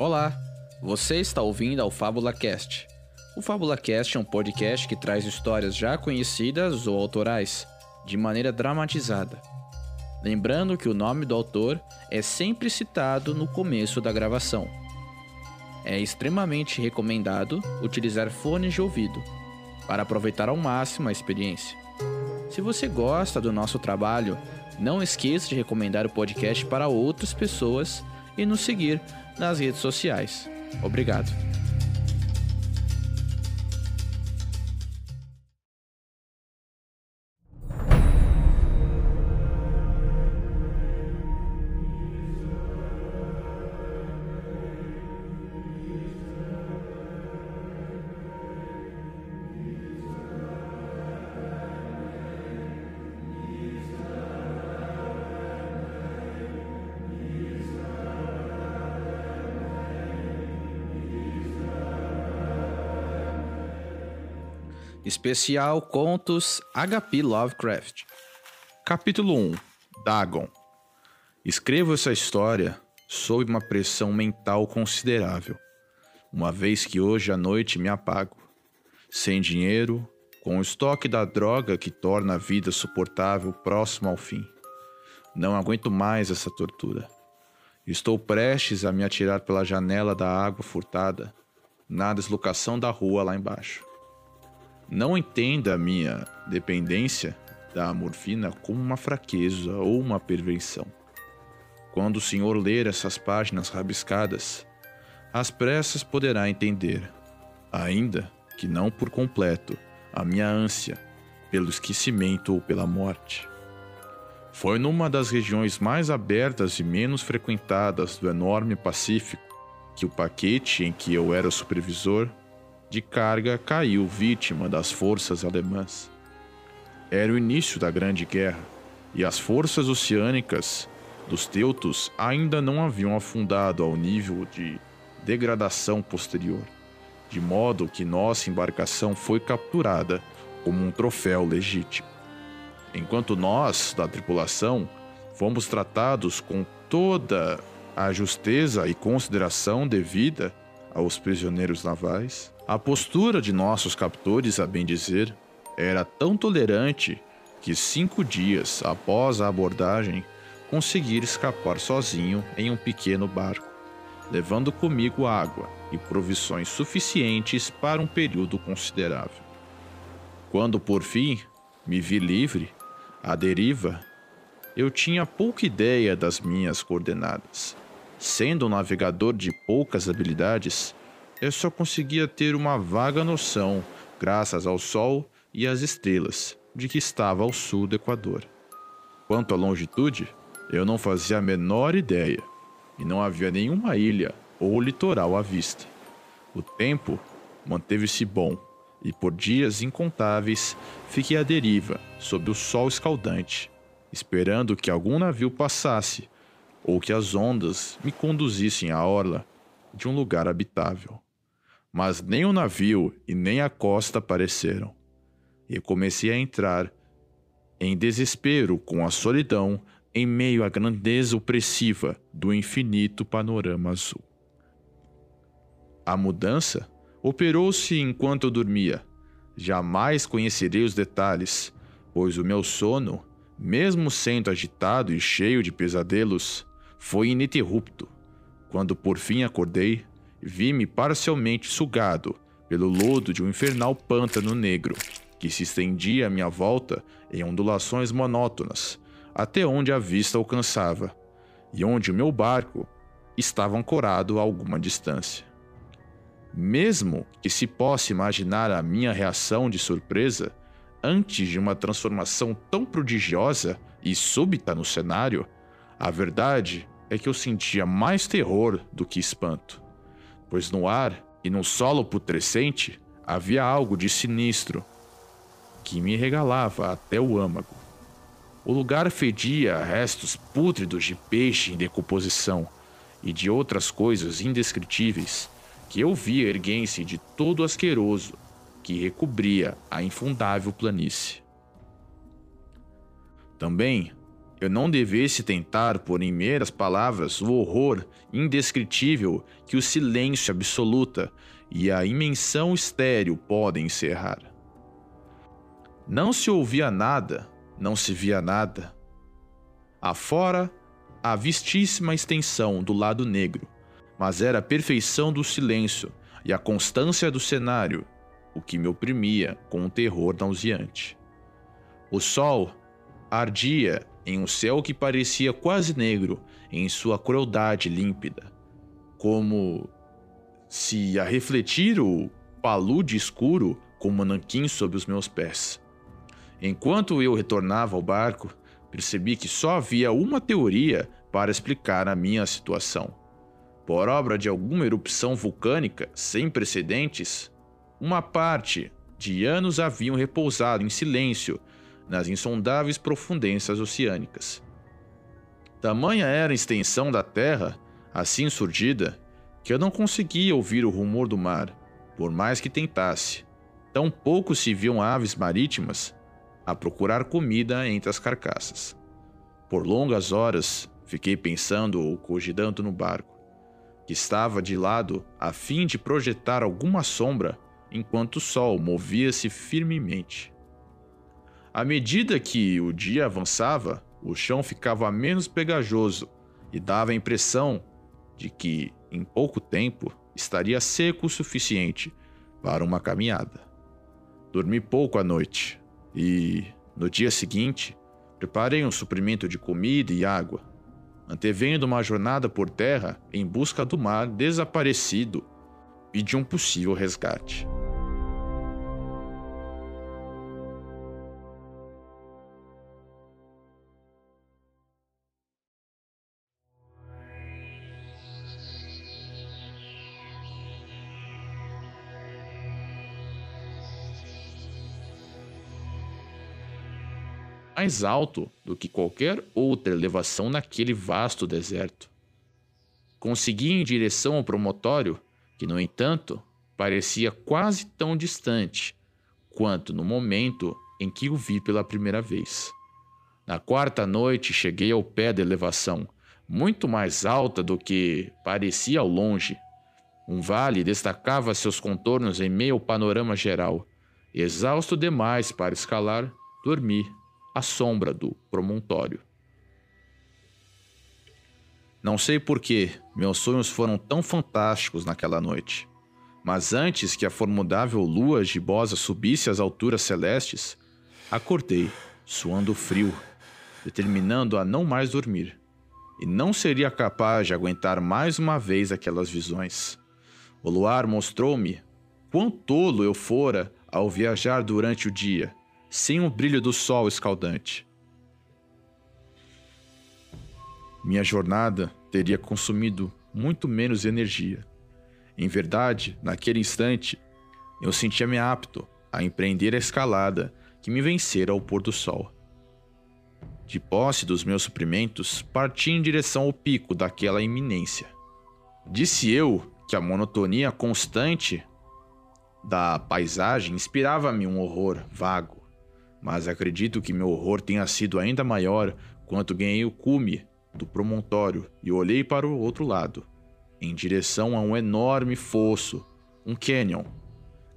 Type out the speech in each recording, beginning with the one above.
Olá, você está ouvindo ao Fábula Cast. O Fábula Cast é um podcast que traz histórias já conhecidas ou autorais, de maneira dramatizada. Lembrando que o nome do autor é sempre citado no começo da gravação. É extremamente recomendado utilizar fones de ouvido para aproveitar ao máximo a experiência. Se você gosta do nosso trabalho, não esqueça de recomendar o podcast para outras pessoas e nos seguir nas redes sociais. Obrigado. Especial Contos H.P. Lovecraft. Capítulo 1 Dagon. Escrevo essa história sob uma pressão mental considerável, uma vez que hoje à noite me apago. Sem dinheiro, com o estoque da droga que torna a vida suportável próximo ao fim. Não aguento mais essa tortura. Estou prestes a me atirar pela janela da água furtada, na deslocação da rua lá embaixo. Não entenda a minha dependência da morfina como uma fraqueza ou uma perversão. Quando o senhor ler essas páginas rabiscadas, às pressas poderá entender, ainda que não por completo, a minha ânsia pelo esquecimento ou pela morte. Foi numa das regiões mais abertas e menos frequentadas do enorme Pacífico que o paquete em que eu era supervisor de carga caiu vítima das forças alemãs. Era o início da Grande Guerra e as forças oceânicas dos teutos ainda não haviam afundado ao nível de degradação posterior, de modo que nossa embarcação foi capturada como um troféu legítimo. Enquanto nós, da tripulação, fomos tratados com toda a justeza e consideração devida aos prisioneiros navais, a postura de nossos captores, a bem dizer, era tão tolerante que cinco dias após a abordagem consegui escapar sozinho em um pequeno barco, levando comigo água e provisões suficientes para um período considerável. Quando por fim me vi livre, à deriva, eu tinha pouca ideia das minhas coordenadas. Sendo um navegador de poucas habilidades, eu só conseguia ter uma vaga noção, graças ao Sol e às estrelas, de que estava ao sul do Equador. Quanto à longitude, eu não fazia a menor ideia, e não havia nenhuma ilha ou litoral à vista. O tempo manteve-se bom, e por dias incontáveis fiquei à deriva, sob o sol escaldante, esperando que algum navio passasse ou que as ondas me conduzissem à orla de um lugar habitável. Mas nem o navio e nem a costa apareceram. E comecei a entrar em desespero com a solidão em meio à grandeza opressiva do infinito panorama azul. A mudança operou-se enquanto eu dormia. Jamais conhecerei os detalhes, pois o meu sono, mesmo sendo agitado e cheio de pesadelos, foi ininterrupto. Quando por fim acordei, vi-me parcialmente sugado pelo lodo de um infernal pântano negro, que se estendia à minha volta em ondulações monótonas, até onde a vista alcançava, e onde o meu barco estava ancorado a alguma distância. Mesmo que se possa imaginar a minha reação de surpresa antes de uma transformação tão prodigiosa e súbita no cenário, a verdade é que eu sentia mais terror do que espanto pois no ar e no solo putrescente havia algo de sinistro que me regalava até o âmago. O lugar fedia a restos pútridos de peixe em decomposição e de outras coisas indescritíveis que eu via erguem-se de todo asqueroso que recobria a infundável planície. Também eu não devesse tentar pôr em meias palavras o horror indescritível que o silêncio absoluta e a imensão estéril podem encerrar. Não se ouvia nada, não se via nada. Afora, a vistíssima extensão do lado negro, mas era a perfeição do silêncio e a constância do cenário o que me oprimia com um terror nauseante. O sol ardia em um céu que parecia quase negro em sua crueldade límpida, como se a refletir o palude escuro como nanquim sob os meus pés. Enquanto eu retornava ao barco, percebi que só havia uma teoria para explicar a minha situação. Por obra de alguma erupção vulcânica sem precedentes, uma parte de anos haviam repousado em silêncio nas insondáveis profundezas oceânicas. Tamanha era a extensão da terra, assim surdida, que eu não conseguia ouvir o rumor do mar, por mais que tentasse. Tão pouco se viam aves marítimas a procurar comida entre as carcaças. Por longas horas fiquei pensando ou cogitando no barco, que estava de lado a fim de projetar alguma sombra enquanto o sol movia-se firmemente. À medida que o dia avançava, o chão ficava menos pegajoso e dava a impressão de que, em pouco tempo, estaria seco o suficiente para uma caminhada. Dormi pouco à noite e, no dia seguinte, preparei um suprimento de comida e água, antevendo uma jornada por terra em busca do mar desaparecido e de um possível resgate. Mais alto do que qualquer outra elevação naquele vasto deserto. Consegui em direção ao promontório, que, no entanto, parecia quase tão distante quanto no momento em que o vi pela primeira vez. Na quarta noite cheguei ao pé da elevação, muito mais alta do que parecia ao longe. Um vale destacava seus contornos em meio ao panorama geral. Exausto demais para escalar, dormi à sombra do promontório. Não sei por que meus sonhos foram tão fantásticos naquela noite, mas antes que a formidável lua gibosa subisse às alturas celestes, acordei, suando frio, determinando a não mais dormir, e não seria capaz de aguentar mais uma vez aquelas visões. O luar mostrou-me quão tolo eu fora ao viajar durante o dia sem o brilho do sol escaldante. Minha jornada teria consumido muito menos energia. Em verdade, naquele instante, eu sentia-me apto a empreender a escalada que me vencera ao pôr do sol. De posse dos meus suprimentos, parti em direção ao pico daquela iminência. Disse eu que a monotonia constante da paisagem inspirava-me um horror vago mas acredito que meu horror tenha sido ainda maior quando ganhei o cume do promontório e olhei para o outro lado, em direção a um enorme fosso, um canyon,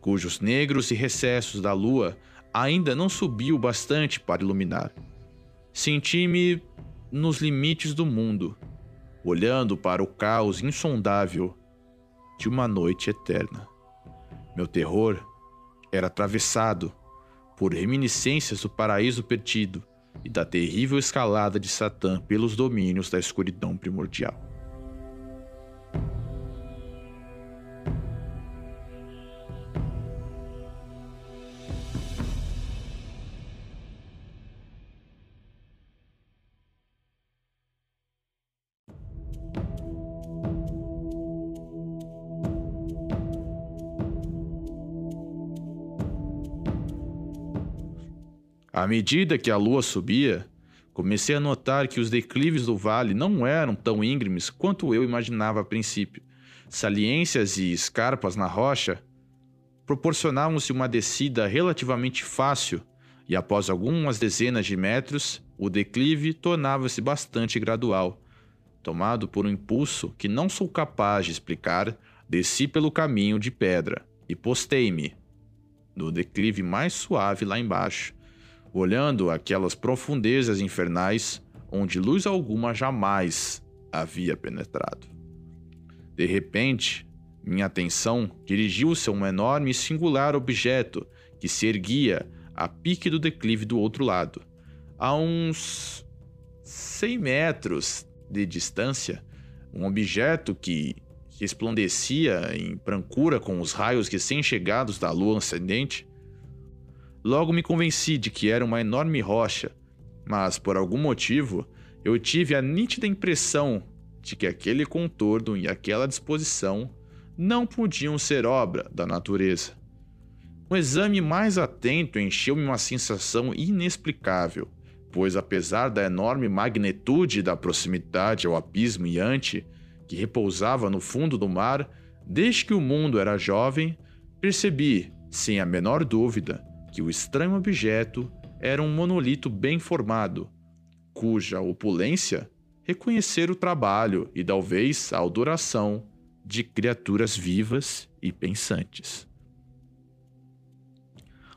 cujos negros e recessos da lua ainda não subiu bastante para iluminar. Senti-me nos limites do mundo, olhando para o caos insondável de uma noite eterna. Meu terror era atravessado por reminiscências do paraíso perdido e da terrível escalada de Satã pelos domínios da escuridão primordial. À medida que a lua subia, comecei a notar que os declives do vale não eram tão íngremes quanto eu imaginava a princípio. Saliências e escarpas na rocha proporcionavam-se uma descida relativamente fácil, e após algumas dezenas de metros, o declive tornava-se bastante gradual. Tomado por um impulso que não sou capaz de explicar, desci pelo caminho de pedra e postei-me no declive mais suave lá embaixo, olhando aquelas profundezas infernais onde luz alguma jamais havia penetrado. De repente, minha atenção dirigiu-se a um enorme e singular objeto que se erguia a pique do declive do outro lado a uns 100 metros de distância, um objeto que resplandecia em brancura com os raios recém-chegados da lua ascendente. Logo me convenci de que era uma enorme rocha, mas por algum motivo eu tive a nítida impressão de que aquele contorno e aquela disposição não podiam ser obra da natureza. Um exame mais atento encheu-me uma sensação inexplicável pois apesar da enorme magnitude da proximidade ao abismo iante que repousava no fundo do mar, desde que o mundo era jovem, percebi, sem a menor dúvida, que o estranho objeto era um monolito bem formado, cuja opulência reconhecer o trabalho e talvez a adoração de criaturas vivas e pensantes.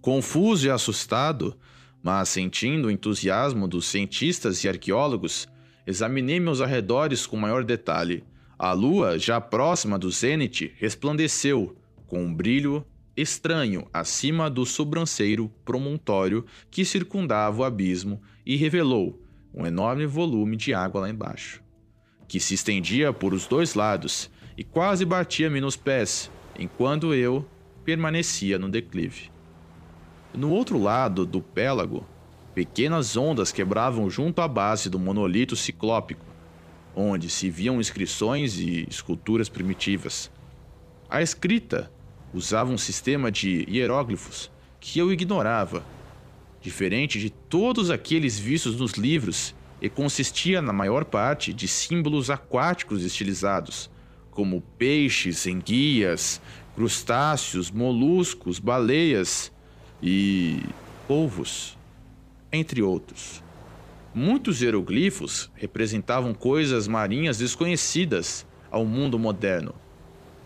Confuso e assustado, mas sentindo o entusiasmo dos cientistas e arqueólogos, examinei meus arredores com maior detalhe. A lua, já próxima do zênite, resplandeceu com um brilho estranho acima do sobranceiro promontório que circundava o abismo e revelou um enorme volume de água lá embaixo, que se estendia por os dois lados e quase batia-me nos pés, enquanto eu permanecia no declive. No outro lado do pélago, pequenas ondas quebravam junto à base do monolito ciclópico, onde se viam inscrições e esculturas primitivas. A escrita usava um sistema de hieróglifos que eu ignorava, diferente de todos aqueles vistos nos livros, e consistia na maior parte de símbolos aquáticos estilizados, como peixes, enguias, crustáceos, moluscos, baleias e polvos, entre outros. Muitos hieroglifos representavam coisas marinhas desconhecidas ao mundo moderno,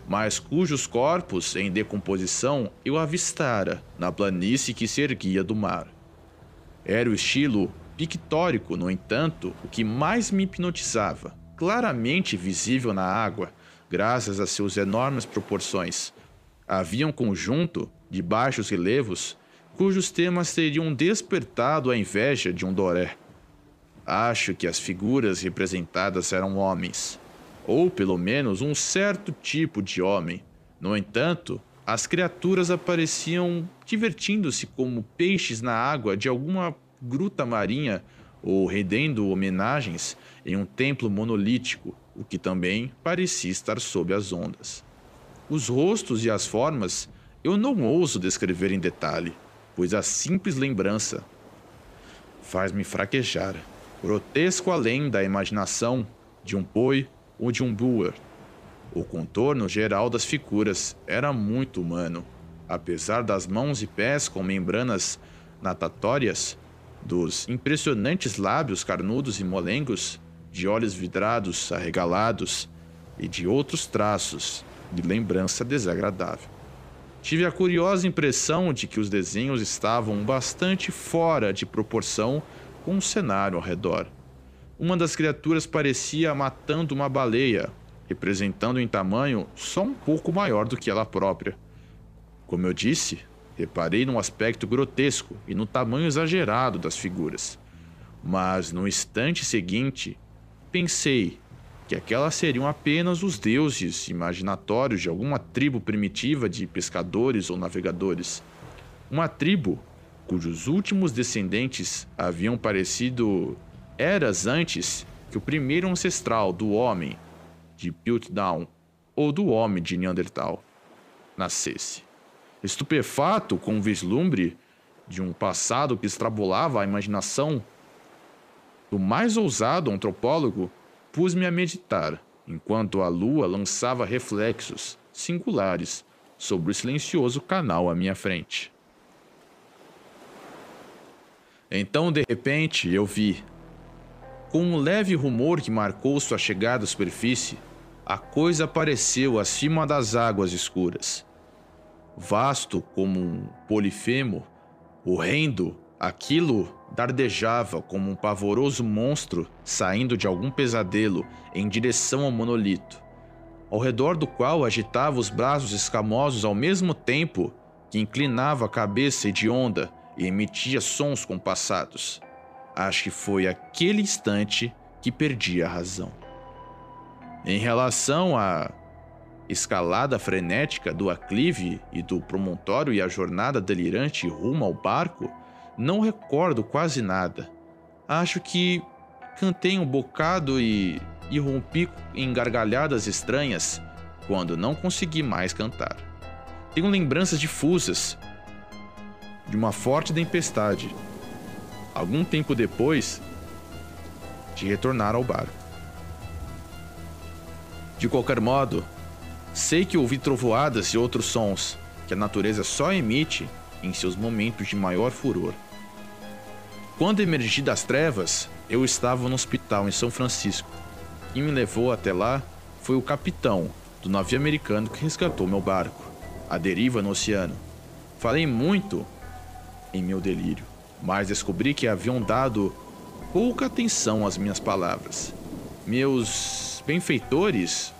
mas cujos corpos em decomposição eu avistara na planície que se erguia do mar. Era o estilo pictórico, no entanto, o que mais me hipnotizava, claramente visível na água, graças a seus enormes proporções. Havia um conjunto de baixos relevos cujos temas teriam despertado a inveja de um Doré. Acho que as figuras representadas eram homens, ou pelo menos um certo tipo de homem. No entanto, as criaturas apareciam divertindo-se como peixes na água de alguma gruta marinha ou rendendo homenagens em um templo monolítico, o que também parecia estar sob as ondas. Os rostos e as formas eu não ouso descrever em detalhe pois a simples lembrança faz-me fraquejar, grotesco além da imaginação de um boi ou de um boer. O contorno geral das figuras era muito humano, apesar das mãos e pés com membranas natatórias, dos impressionantes lábios carnudos e molengos, de olhos vidrados arregalados e de outros traços de lembrança desagradável. Tive a curiosa impressão de que os desenhos estavam bastante fora de proporção com o cenário ao redor. Uma das criaturas parecia matando uma baleia, representando em tamanho só um pouco maior do que ela própria. Como eu disse, reparei no aspecto grotesco e no tamanho exagerado das figuras. Mas no instante seguinte, pensei que aquelas seriam apenas os deuses imaginatórios de alguma tribo primitiva de pescadores ou navegadores. Uma tribo cujos últimos descendentes haviam parecido eras antes que o primeiro ancestral do homem de Piltdown ou do homem de Neandertal nascesse. Estupefato com o vislumbre de um passado que extrapolava a imaginação do mais ousado antropólogo, Pus-me a meditar, enquanto a lua lançava reflexos singulares sobre o silencioso canal à minha frente. Então, de repente, eu vi. Com um leve rumor que marcou sua chegada à superfície, a coisa apareceu acima das águas escuras. Vasto como um polifemo, horrendo, aquilo dardejava como um pavoroso monstro saindo de algum pesadelo em direção ao monolito, ao redor do qual agitava os braços escamosos ao mesmo tempo que inclinava a cabeça hedionda e emitia sons compassados. Acho que foi aquele instante que perdi a razão. Em relação à escalada frenética do aclive e do promontório e a jornada delirante rumo ao barco, não recordo quase nada. Acho que cantei um bocado e irrompi em gargalhadas estranhas quando não consegui mais cantar. Tenho lembranças difusas de uma forte tempestade, algum tempo depois de retornar ao bar. De qualquer modo, sei que ouvi trovoadas e outros sons que a natureza só emite em seus momentos de maior furor. Quando emergi das trevas, eu estava no hospital em São Francisco. Quem me levou até lá foi o capitão do navio americano que resgatou meu barco, a deriva no oceano. Falei muito em meu delírio, mas descobri que haviam dado pouca atenção às minhas palavras. Meus benfeitores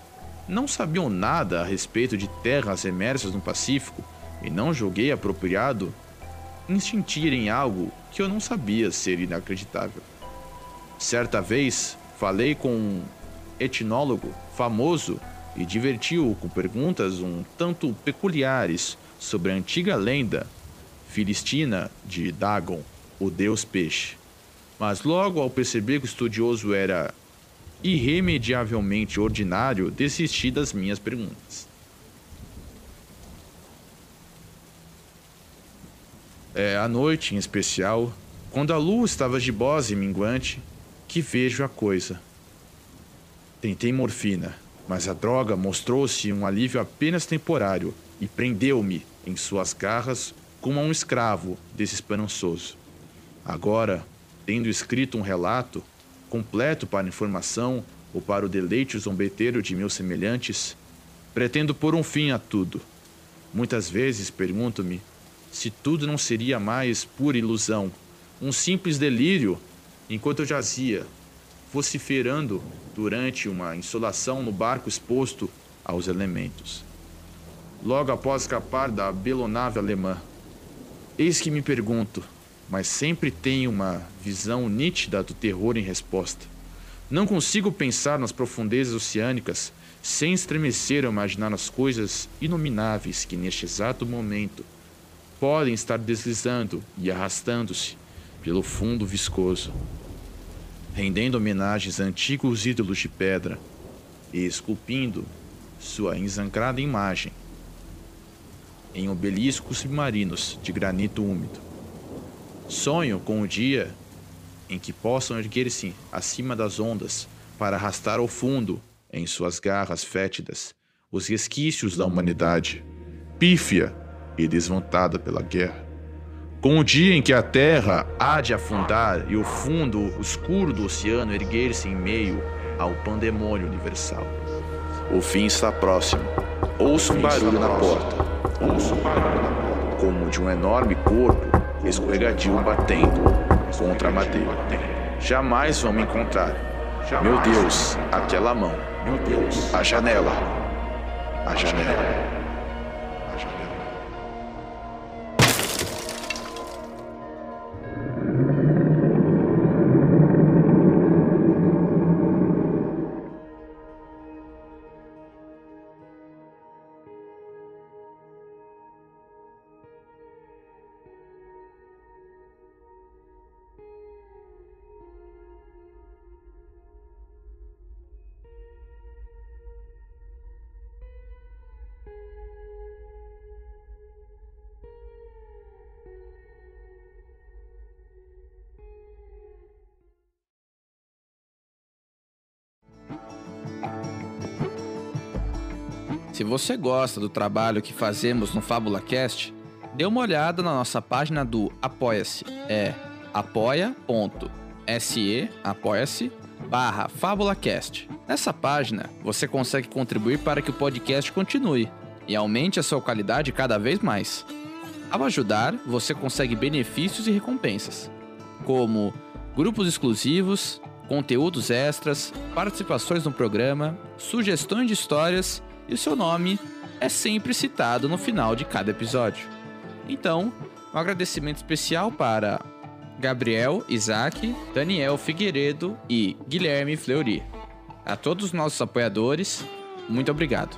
não sabiam nada a respeito de terras emersas no Pacífico e não julguei apropriado instintirem algo que eu não sabia ser inacreditável. Certa vez falei com um etnólogo famoso e divertiu-o com perguntas um tanto peculiares sobre a antiga lenda filistina de Dagon, o deus peixe. Mas logo ao perceber que o estudioso era irremediavelmente ordinário, desisti das minhas perguntas. É à noite, em especial, quando a lua estava gibosa e minguante, que vejo a coisa. Tentei morfina, mas a droga mostrou-se um alívio apenas temporário e prendeu-me em suas garras como a um escravo desesperançoso. Agora, tendo escrito um relato, completo para informação ou para o deleite zombeteiro de meus semelhantes, pretendo pôr um fim a tudo. Muitas vezes pergunto-me se tudo não seria mais pura ilusão, um simples delírio, enquanto eu jazia, vociferando durante uma insolação no barco exposto aos elementos. Logo após escapar da belonave alemã, Eis que me pergunto, mas sempre tenho uma visão nítida do terror em resposta. Não consigo pensar nas profundezas oceânicas sem estremecer ao imaginar as coisas inomináveis que neste exato momento podem estar deslizando e arrastando-se pelo fundo viscoso, rendendo homenagens a antigos ídolos de pedra e esculpindo sua ensancrada imagem em obeliscos submarinos de granito úmido. Sonho com o dia em que possam erguer-se acima das ondas para arrastar ao fundo, em suas garras fétidas, os resquícios da humanidade, pífia e desmontada pela guerra. Com o dia em que a terra há de afundar e o fundo escuro do oceano erguer-se em meio ao pandemônio universal. O fim está próximo. Ouço um barulho na porta como de um enorme corpo escorregadio batendo contra a madeira. Jamais vão me encontrar. Meu Deus, aquela mão. Meu Deus, a janela. A janela. Se você gosta do trabalho que fazemos no FábulaCast, dê uma olhada na nossa página do Apoia-se. É apoia.se, apoia-se, barra FábulaCast. Nessa página, você consegue contribuir para que o podcast continue e aumente a sua qualidade cada vez mais. Ao ajudar, você consegue benefícios e recompensas, como grupos exclusivos, conteúdos extras, participações no programa, sugestões de histórias e o seu nome é sempre citado no final de cada episódio. Então, um agradecimento especial para Gabriel Isaac, Daniel Figueiredo e Guilherme Fleury. A todos os nossos apoiadores, muito obrigado.